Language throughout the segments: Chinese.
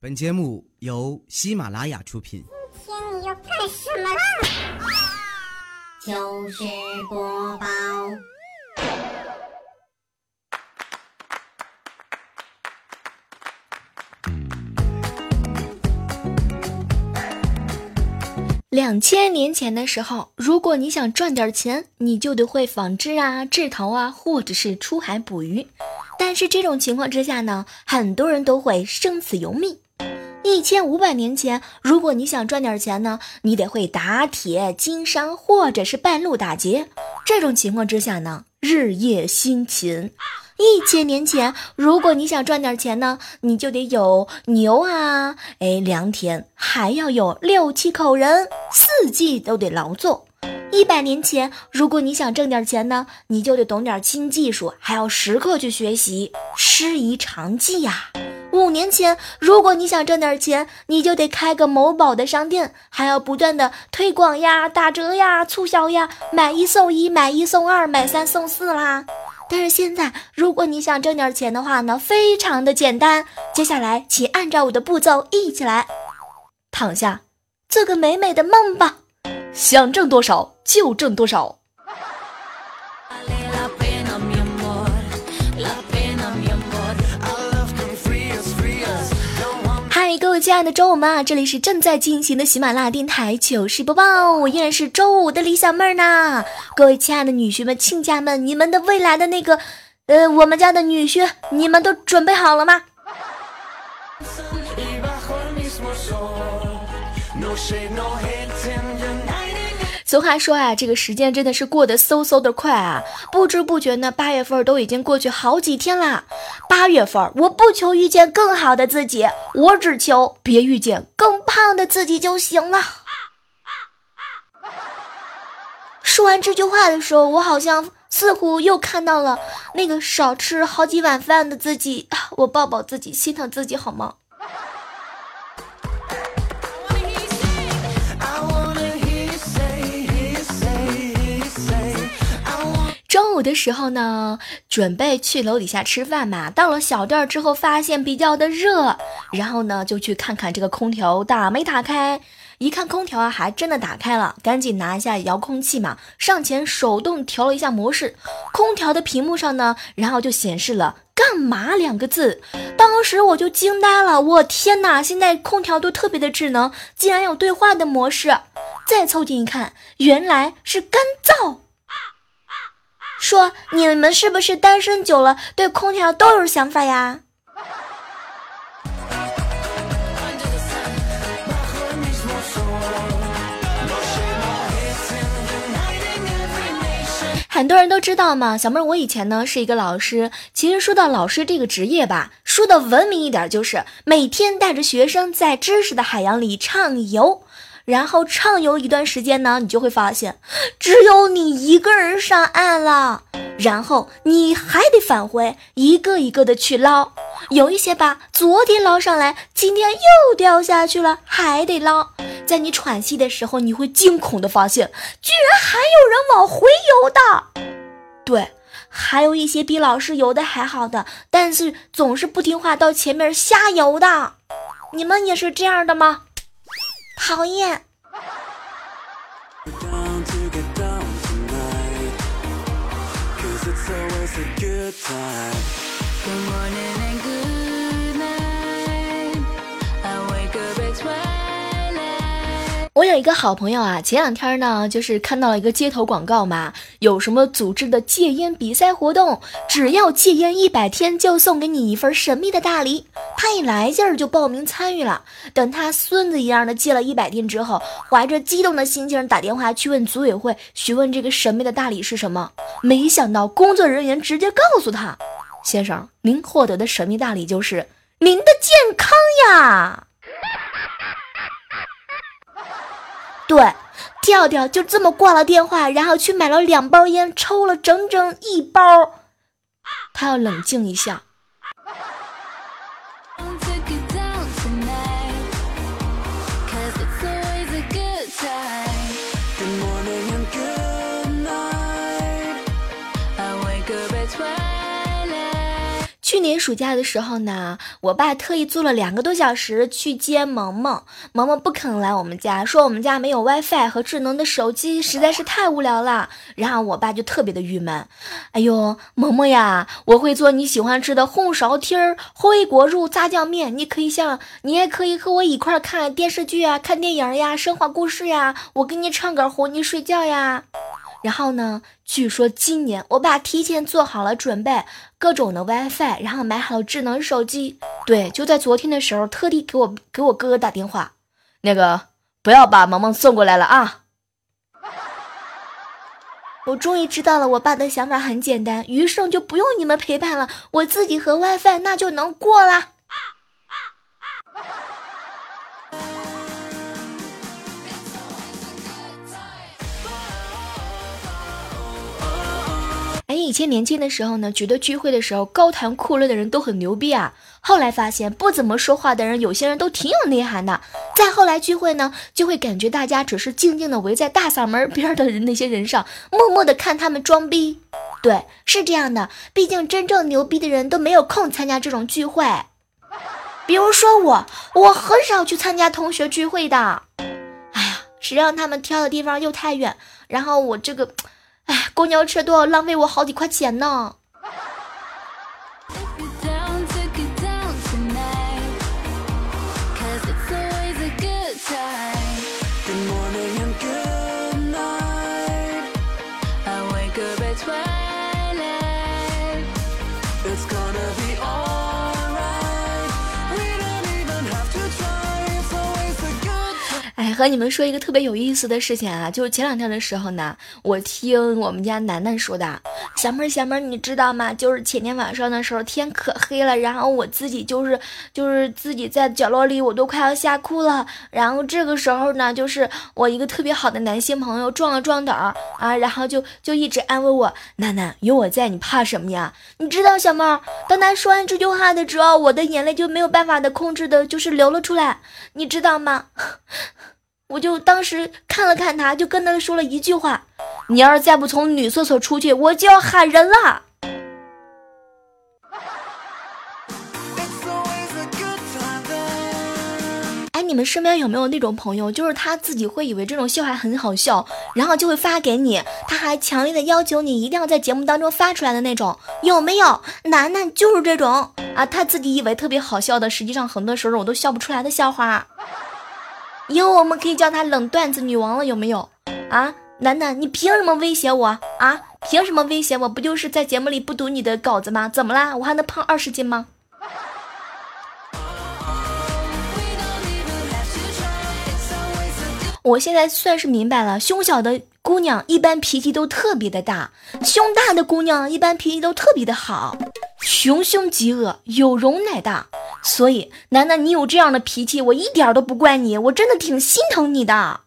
本节目由喜马拉雅出品。今天你要干什么啦？糗事播报。两千年前的时候，如果你想赚点钱，你就得会纺织啊、制陶啊，或者是出海捕鱼。但是这种情况之下呢，很多人都会生死由命。一千五百年前，如果你想赚点钱呢，你得会打铁、经商，或者是半路打劫。这种情况之下呢，日夜辛勤。一千年前，如果你想赚点钱呢，你就得有牛啊，哎，良田，还要有六七口人，四季都得劳作。一百年前，如果你想挣点钱呢，你就得懂点新技术，还要时刻去学习，师夷长技呀。五年前，如果你想挣点钱，你就得开个某宝的商店，还要不断的推广呀、打折呀、促销呀，买一送一、买一送二、买三送四啦。但是现在，如果你想挣点钱的话呢，非常的简单。接下来，请按照我的步骤一起来，躺下，做个美美的梦吧。想挣多少就挣多少。各位亲爱的周五们啊，这里是正在进行的喜马拉雅电台糗事播报，我依然是周五的李小妹儿呢。各位亲爱的女婿们、亲家们，你们的未来的那个，呃，我们家的女婿，你们都准备好了吗？俗话说啊，这个时间真的是过得嗖嗖的快啊！不知不觉呢，八月份都已经过去好几天啦。八月份，我不求遇见更好的自己，我只求别遇见更胖的自己就行了。说完这句话的时候，我好像似乎又看到了那个少吃好几碗饭的自己。我抱抱自己，心疼自己好吗？午的时候呢，准备去楼底下吃饭嘛。到了小店之后，发现比较的热，然后呢就去看看这个空调打没打开。一看空调啊，还真的打开了，赶紧拿一下遥控器嘛，上前手动调了一下模式。空调的屏幕上呢，然后就显示了“干嘛”两个字。当时我就惊呆了，我天哪！现在空调都特别的智能，竟然有对话的模式。再凑近一看，原来是干燥。说你们是不是单身久了，对空调都有想法呀？很多人都知道嘛，小妹儿，我以前呢是一个老师。其实说到老师这个职业吧，说的文明一点，就是每天带着学生在知识的海洋里畅游。然后畅游一段时间呢，你就会发现，只有你一个人上岸了。然后你还得返回，一个一个的去捞。有一些吧，昨天捞上来，今天又掉下去了，还得捞。在你喘息的时候，你会惊恐的发现，居然还有人往回游的。对，还有一些比老师游的还好的，但是总是不听话，到前面瞎游的。你们也是这样的吗？讨厌。我有一个好朋友啊，前两天呢，就是看到了一个街头广告嘛，有什么组织的戒烟比赛活动，只要戒烟一百天就送给你一份神秘的大礼。他一来劲儿就报名参与了。等他孙子一样的戒了一百天之后，怀着激动的心情打电话去问组委会，询问这个神秘的大礼是什么。没想到工作人员直接告诉他：“先生，您获得的神秘大礼就是您的健康呀。”对，调调就这么挂了电话，然后去买了两包烟，抽了整整一包。他要冷静一下。去年暑假的时候呢，我爸特意坐了两个多小时去接萌萌，萌萌不肯来我们家，说我们家没有 WiFi 和智能的手机，实在是太无聊了。然后我爸就特别的郁闷，哎呦，萌萌呀，我会做你喜欢吃的红烧蹄儿、回锅肉、炸酱面，你可以像，你也可以和我一块看电视剧啊，看电影呀，神话故事呀，我给你唱歌哄你睡觉呀。然后呢？据说今年我爸提前做好了准备，各种的 WiFi，然后买好了智能手机。对，就在昨天的时候，特地给我给我哥哥打电话，那个不要把萌萌送过来了啊！我终于知道了，我爸的想法很简单，余生就不用你们陪伴了，我自己和 WiFi 那就能过了。哎，以前年轻的时候呢，觉得聚会的时候高谈阔论的人都很牛逼啊。后来发现不怎么说话的人，有些人都挺有内涵的。再后来聚会呢，就会感觉大家只是静静的围在大嗓门边的人那些人上，默默的看他们装逼。对，是这样的，毕竟真正牛逼的人都没有空参加这种聚会。比如说我，我很少去参加同学聚会的。哎呀，谁让他们挑的地方又太远，然后我这个。公交车都要浪费我好几块钱呢。和你们说一个特别有意思的事情啊，就是前两天的时候呢，我听我们家楠楠说的，小妹儿小妹儿，你知道吗？就是前天晚上的时候，天可黑了，然后我自己就是就是自己在角落里，我都快要吓哭了。然后这个时候呢，就是我一个特别好的男性朋友壮了壮胆儿啊，然后就就一直安慰我，楠楠有我在，你怕什么呀？你知道小妹儿，当他说完这句话的时候，我的眼泪就没有办法的控制的，就是流了出来，你知道吗？我就当时看了看他，就跟他说了一句话：“你要是再不从女厕所出去，我就要喊人了。”哎，你们身边有没有那种朋友，就是他自己会以为这种笑话很好笑，然后就会发给你，他还强烈的要求你一定要在节目当中发出来的那种，有没有？楠楠就是这种啊，他自己以为特别好笑的，实际上很多时候我都笑不出来的笑话。以后我们可以叫她冷段子女王了，有没有？啊，楠楠，你凭什么威胁我啊？凭什么威胁我？不就是在节目里不读你的稿子吗？怎么啦？我还能胖二十斤吗？我现在算是明白了，胸小的姑娘一般脾气都特别的大，胸大的姑娘一般脾气都特别的好。穷凶极恶，有容乃大。所以，楠楠，你有这样的脾气，我一点都不怪你，我真的挺心疼你的。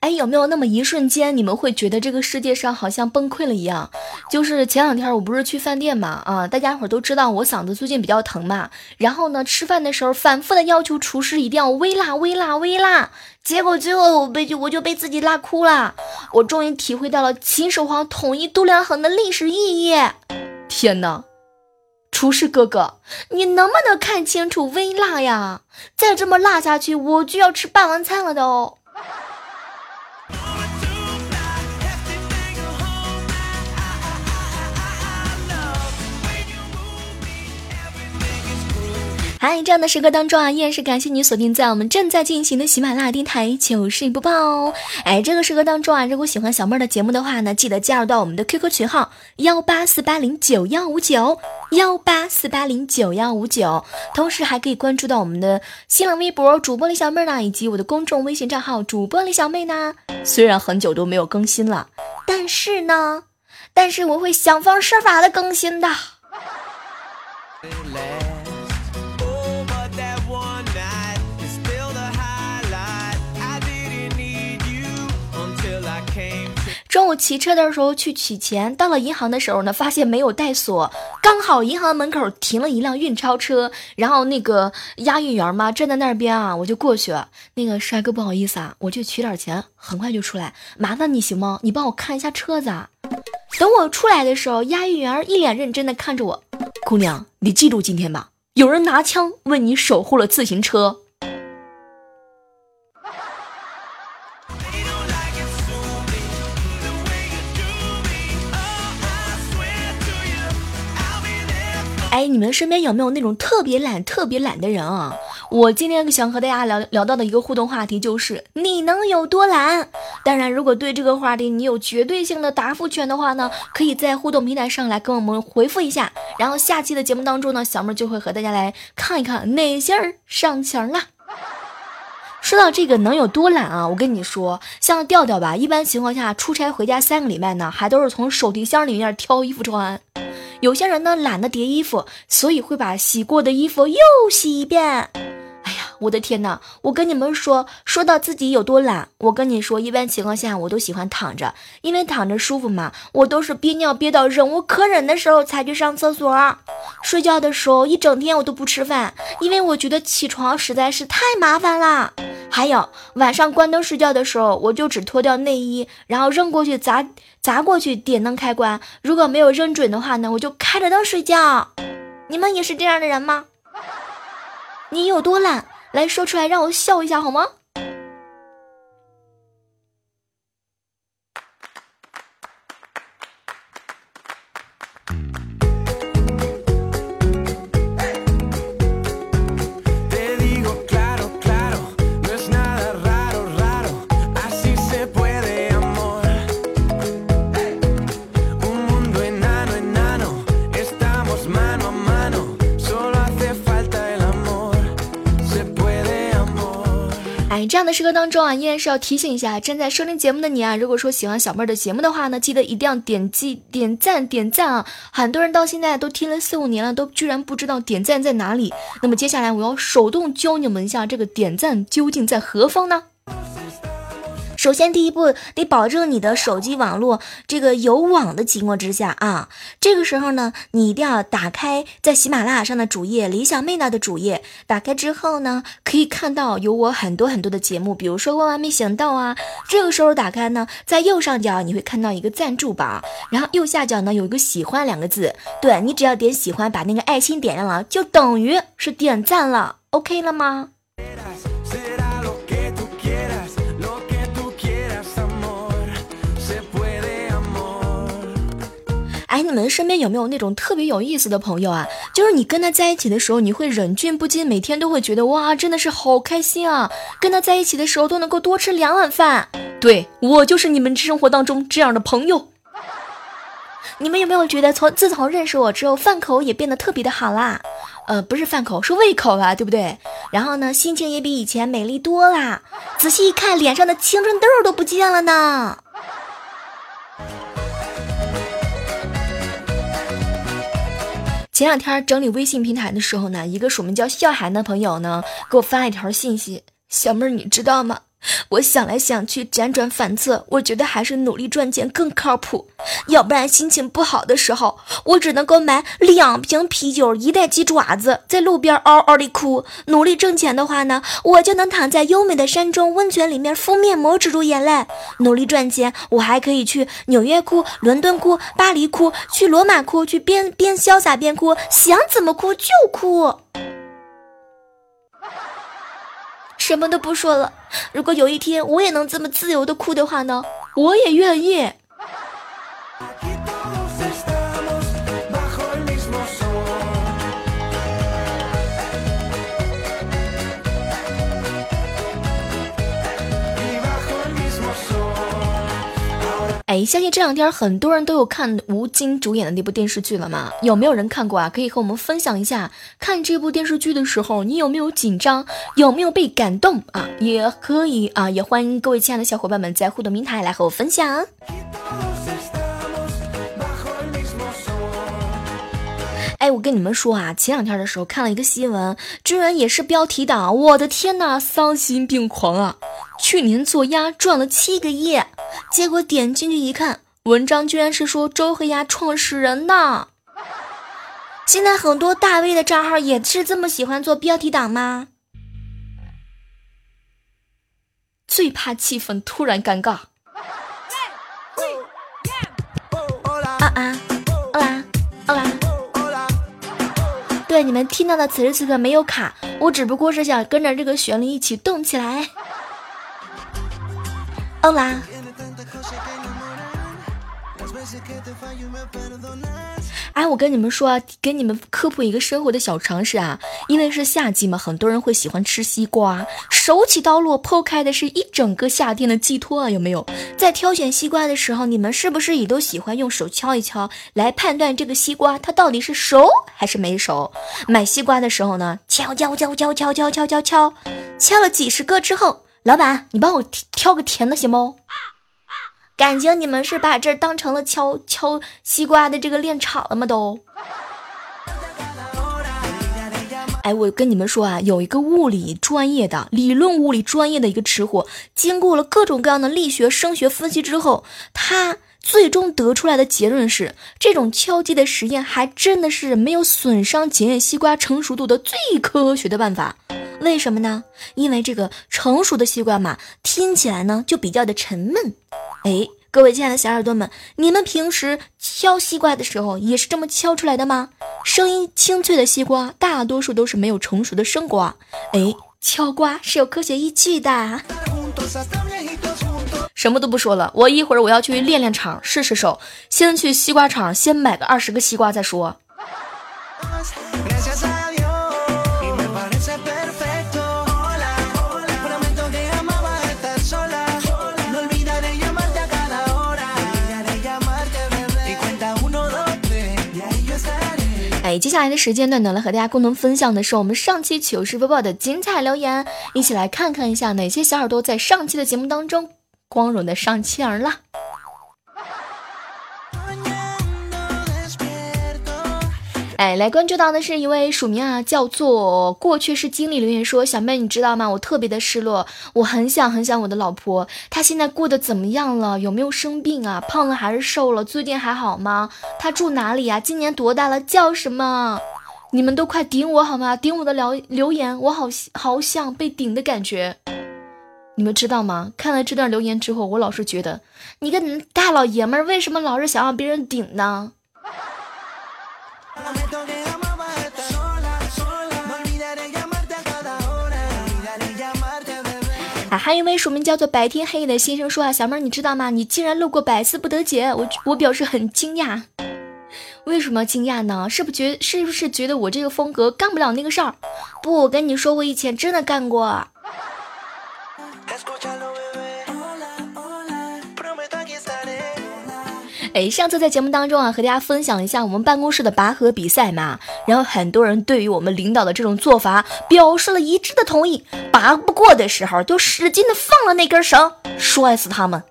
哎，有没有那么一瞬间，你们会觉得这个世界上好像崩溃了一样？就是前两天我不是去饭店嘛，啊，大家伙都知道我嗓子最近比较疼嘛。然后呢，吃饭的时候反复的要求厨师一定要微辣、微辣、微辣，结果最后我被就我就被自己辣哭了。我终于体会到了秦始皇统一度量衡的历史意义。天哪！厨师哥哥，你能不能看清楚微辣呀？再这么辣下去，我就要吃霸王餐了的哦。嗨，这样的时刻当中啊，依然是感谢你锁定在我们正在进行的喜马拉雅电台糗事播报。哎，这个时刻当中啊，如果喜欢小妹儿的节目的话呢，记得加入到我们的 QQ 群号幺八四八零九幺五九幺八四八零九幺五九，同时还可以关注到我们的新浪微博主播李小妹呢，以及我的公众微信账号主播李小妹呢。虽然很久都没有更新了，但是呢，但是我会想方设法的更新的。中午骑车的时候去取钱，到了银行的时候呢，发现没有带锁，刚好银行门口停了一辆运钞车，然后那个押运员嘛站在那边啊，我就过去，那个帅哥不好意思啊，我去取点钱，很快就出来，麻烦你行吗？你帮我看一下车子啊。等我出来的时候，押运员一脸认真的看着我，姑娘，你记住今天吧，有人拿枪为你守护了自行车。哎，你们身边有没有那种特别懒、特别懒的人啊？我今天想和大家聊聊到的一个互动话题就是你能有多懒？当然，如果对这个话题你有绝对性的答复权的话呢，可以在互动平台上来跟我们回复一下。然后下期的节目当中呢，小妹就会和大家来看一看哪些人上墙了。说到这个能有多懒啊？我跟你说，像调调吧，一般情况下出差回家三个礼拜呢，还都是从手提箱里面挑衣服穿。有些人呢懒得叠衣服，所以会把洗过的衣服又洗一遍。哎呀，我的天哪！我跟你们说，说到自己有多懒，我跟你说，一般情况下我都喜欢躺着，因为躺着舒服嘛。我都是憋尿憋到忍无可忍的时候才去上厕所。睡觉的时候一整天我都不吃饭，因为我觉得起床实在是太麻烦啦。还有晚上关灯睡觉的时候，我就只脱掉内衣，然后扔过去砸砸过去点灯开关。如果没有扔准的话呢，我就开着灯睡觉。你们也是这样的人吗？你有多懒？来说出来让我笑一下好吗？这样的时刻当中啊，依然是要提醒一下正在收听节目的你啊。如果说喜欢小妹儿的节目的话呢，记得一定要点击点赞点赞啊！很多人到现在都听了四五年了，都居然不知道点赞在哪里。那么接下来我要手动教你们一下，这个点赞究竟在何方呢？首先，第一步得保证你的手机网络这个有网的情况之下啊，这个时候呢，你一定要打开在喜马拉雅上的主页，李小妹那的主页。打开之后呢，可以看到有我很多很多的节目，比如说万万没想到啊。这个时候打开呢，在右上角你会看到一个赞助榜，然后右下角呢有一个喜欢两个字，对你只要点喜欢，把那个爱心点亮了，就等于是点赞了，OK 了吗？哎，你们身边有没有那种特别有意思的朋友啊？就是你跟他在一起的时候，你会忍俊不禁，每天都会觉得哇，真的是好开心啊！跟他在一起的时候都能够多吃两碗饭。对我就是你们生活当中这样的朋友。你们有没有觉得从自从认识我之后，饭口也变得特别的好啦？呃，不是饭口，是胃口啦，对不对？然后呢，心情也比以前美丽多啦。仔细一看，脸上的青春痘都不见了呢。前两天整理微信平台的时候呢，一个署名叫笑涵的朋友呢，给我发了一条信息：“小妹儿，你知道吗？”我想来想去，辗转反侧，我觉得还是努力赚钱更靠谱。要不然心情不好的时候，我只能够买两瓶啤酒，一袋鸡爪子，在路边嗷嗷的哭。努力挣钱的话呢，我就能躺在优美的山中温泉里面敷面膜止住眼泪。努力赚钱，我还可以去纽约哭、伦敦哭、巴黎哭，去罗马哭，去边边潇洒边哭，想怎么哭就哭。什么都不说了。如果有一天我也能这么自由的哭的话呢，我也愿意。哎，相信这两天很多人都有看吴京主演的那部电视剧了吗？有没有人看过啊？可以和我们分享一下，看这部电视剧的时候，你有没有紧张？有没有被感动啊？也可以啊，也欢迎各位亲爱的小伙伴们在互动平台来和我分享。我跟你们说啊，前两天的时候看了一个新闻，居然也是标题党，我的天呐，丧心病狂啊！去年做鸭赚了七个亿，结果点进去一看，文章居然是说周黑鸭创始人呢。现在很多大 V 的账号也是这么喜欢做标题党吗？最怕气氛突然尴尬。对，你们听到的此时此刻没有卡，我只不过是想跟着这个旋律一起动起来。欧啦！哎，我跟你们说啊，给你们科普一个生活的小常识啊，因为是夏季嘛，很多人会喜欢吃西瓜，手起刀落剖开的是一整个夏天的寄托啊，有没有？在挑选西瓜的时候，你们是不是也都喜欢用手敲一敲来判断这个西瓜它到底是熟还是没熟？买西瓜的时候呢，敲敲敲敲敲敲敲敲敲，敲了几十个之后，老板，你帮我挑个甜的行不？感情你们是把这当成了敲敲西瓜的这个练场了吗？都。哎，我跟你们说啊，有一个物理专业的理论物理专业的一个吃货，经过了各种各样的力学、声学分析之后，他最终得出来的结论是，这种敲击的实验还真的是没有损伤检验西瓜成熟度的最科学的办法。为什么呢？因为这个成熟的西瓜嘛，听起来呢就比较的沉闷。哎，各位亲爱的小耳朵们，你们平时敲西瓜的时候也是这么敲出来的吗？声音清脆的西瓜，大多数都是没有成熟的生瓜。哎，敲瓜是有科学依据的。什么都不说了，我一会儿我要去练练场，试试手。先去西瓜场，先买个二十个西瓜再说。哎，接下来的时间段呢，来和大家共同分享的是我们上期糗事播报的精彩留言，一起来看看一下哪些小耳朵在上期的节目当中光荣的上气儿了。哎，来关注到的是一位署名啊，叫做过去是经理留言说：“小妹，你知道吗？我特别的失落，我很想很想我的老婆，她现在过得怎么样了？有没有生病啊？胖了还是瘦了？最近还好吗？她住哪里呀？今年多大了？叫什么？你们都快顶我好吗？顶我的留留言，我好好想被顶的感觉。你们知道吗？看了这段留言之后，我老是觉得，你个大老爷们儿，为什么老是想让别人顶呢？”啊，还有一位署名叫做白天黑的先生说啊，小妹儿你知道吗？你竟然路过百思不得解，我我表示很惊讶。为什么惊讶呢？是不觉是不是觉得我这个风格干不了那个事儿？不，我跟你说，我以前真的干过。哎，上次在节目当中啊，和大家分享一下我们办公室的拔河比赛嘛，然后很多人对于我们领导的这种做法表示了一致的同意，拔不过的时候就使劲的放了那根绳，摔死他们。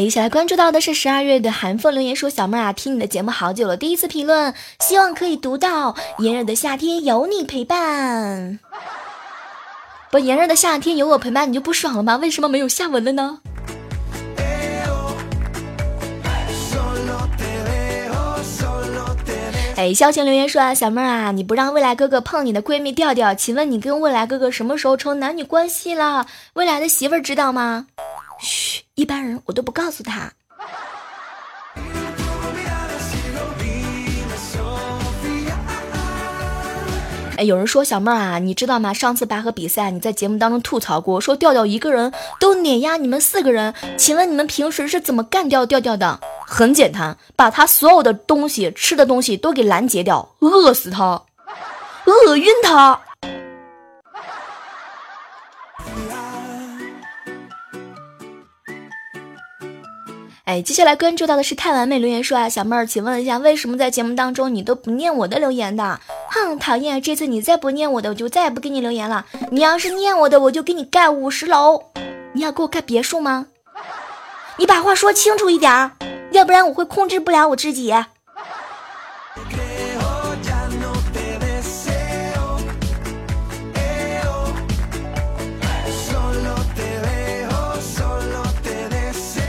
一起来关注到的是十二月的寒风留言说：“小妹啊，听你的节目好久了，第一次评论，希望可以读到。炎热的夏天有你陪伴。”不，炎热的夏天有我陪伴，你就不爽了吗？为什么没有下文了呢？哎，萧晴留言说啊，小妹儿啊，你不让未来哥哥碰你的闺蜜调调，请问你跟未来哥哥什么时候成男女关系了？未来的媳妇儿知道吗？嘘，一般人我都不告诉他。哎，有人说小妹儿啊，你知道吗？上次拔河比赛，你在节目当中吐槽过，说调调一个人都碾压你们四个人。请问你们平时是怎么干掉调调的？很简单，把他所有的东西、吃的东西都给拦截掉，饿死他，饿晕他。哎，接下来关注到的是太完美留言说啊，小妹儿，请问一下，为什么在节目当中你都不念我的留言的？哼，讨厌！这次你再不念我的，我就再也不给你留言了。你要是念我的，我就给你盖五十楼。你要给我盖别墅吗？你把话说清楚一点，要不然我会控制不了我自己。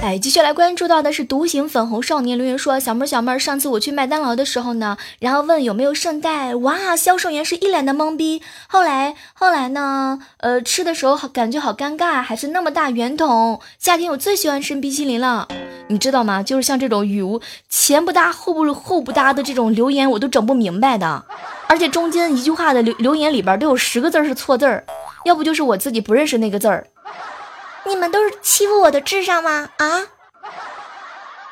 哎，接下来关注到的是独行粉红少年留言说：“小妹儿，小妹儿，上次我去麦当劳的时候呢，然后问有没有圣代，哇，销售员是一脸的懵逼。后来，后来呢，呃，吃的时候好感觉好尴尬，还是那么大圆筒。夏天我最喜欢吃冰淇淋了，你知道吗？就是像这种语无前不搭后不后不搭的这种留言，我都整不明白的。而且中间一句话的留留言里边都有十个字是错字儿，要不就是我自己不认识那个字儿。”你们都是欺负我的智商吗？啊！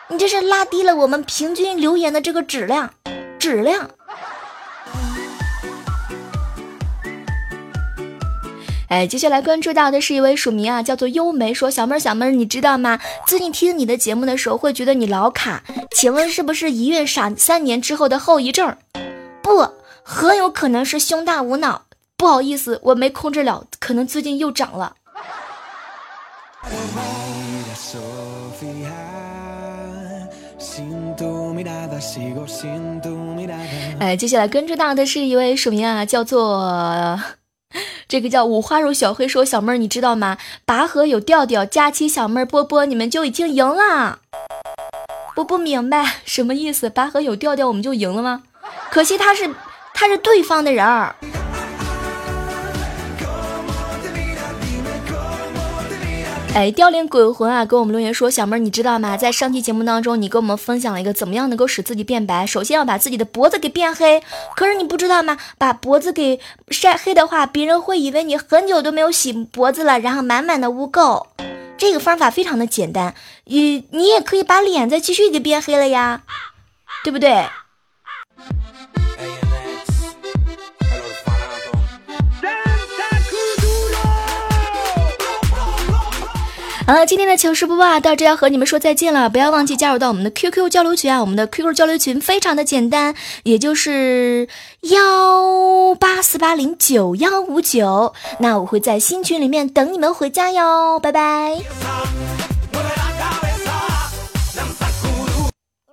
你这是拉低了我们平均留言的这个质量，质量。哎，接下来关注到的是一位署名啊，叫做优梅，说小妹儿小妹儿，你知道吗？最近听你的节目的时候，会觉得你老卡，请问是不是一孕傻三年之后的后遗症？不，很有可能是胸大无脑。不好意思，我没控制了，可能最近又长了。哎，接下来跟着到的是一位署名啊，叫做 这个叫五花肉小黑说小妹儿，你知道吗？拔河有调调，佳期小妹儿波波，你们就已经赢了。我不明白什么意思，拔河有调调我们就赢了吗？可惜他是他是对方的人儿。哎，凋零鬼魂啊，给我们留言说，小妹儿，你知道吗？在上期节目当中，你跟我们分享了一个怎么样能够使自己变白。首先要把自己的脖子给变黑，可是你不知道吗？把脖子给晒黑的话，别人会以为你很久都没有洗脖子了，然后满满的污垢。这个方法非常的简单，你你也可以把脸再继续给变黑了呀，对不对？好了，今天的糗事播报到这要和你们说再见了，不要忘记加入到我们的 QQ 交流群啊！我们的 QQ 交流群非常的简单，也就是幺八四八零九幺五九。那我会在新群里面等你们回家哟，拜拜。喜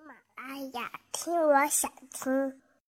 马拉雅，听我想听。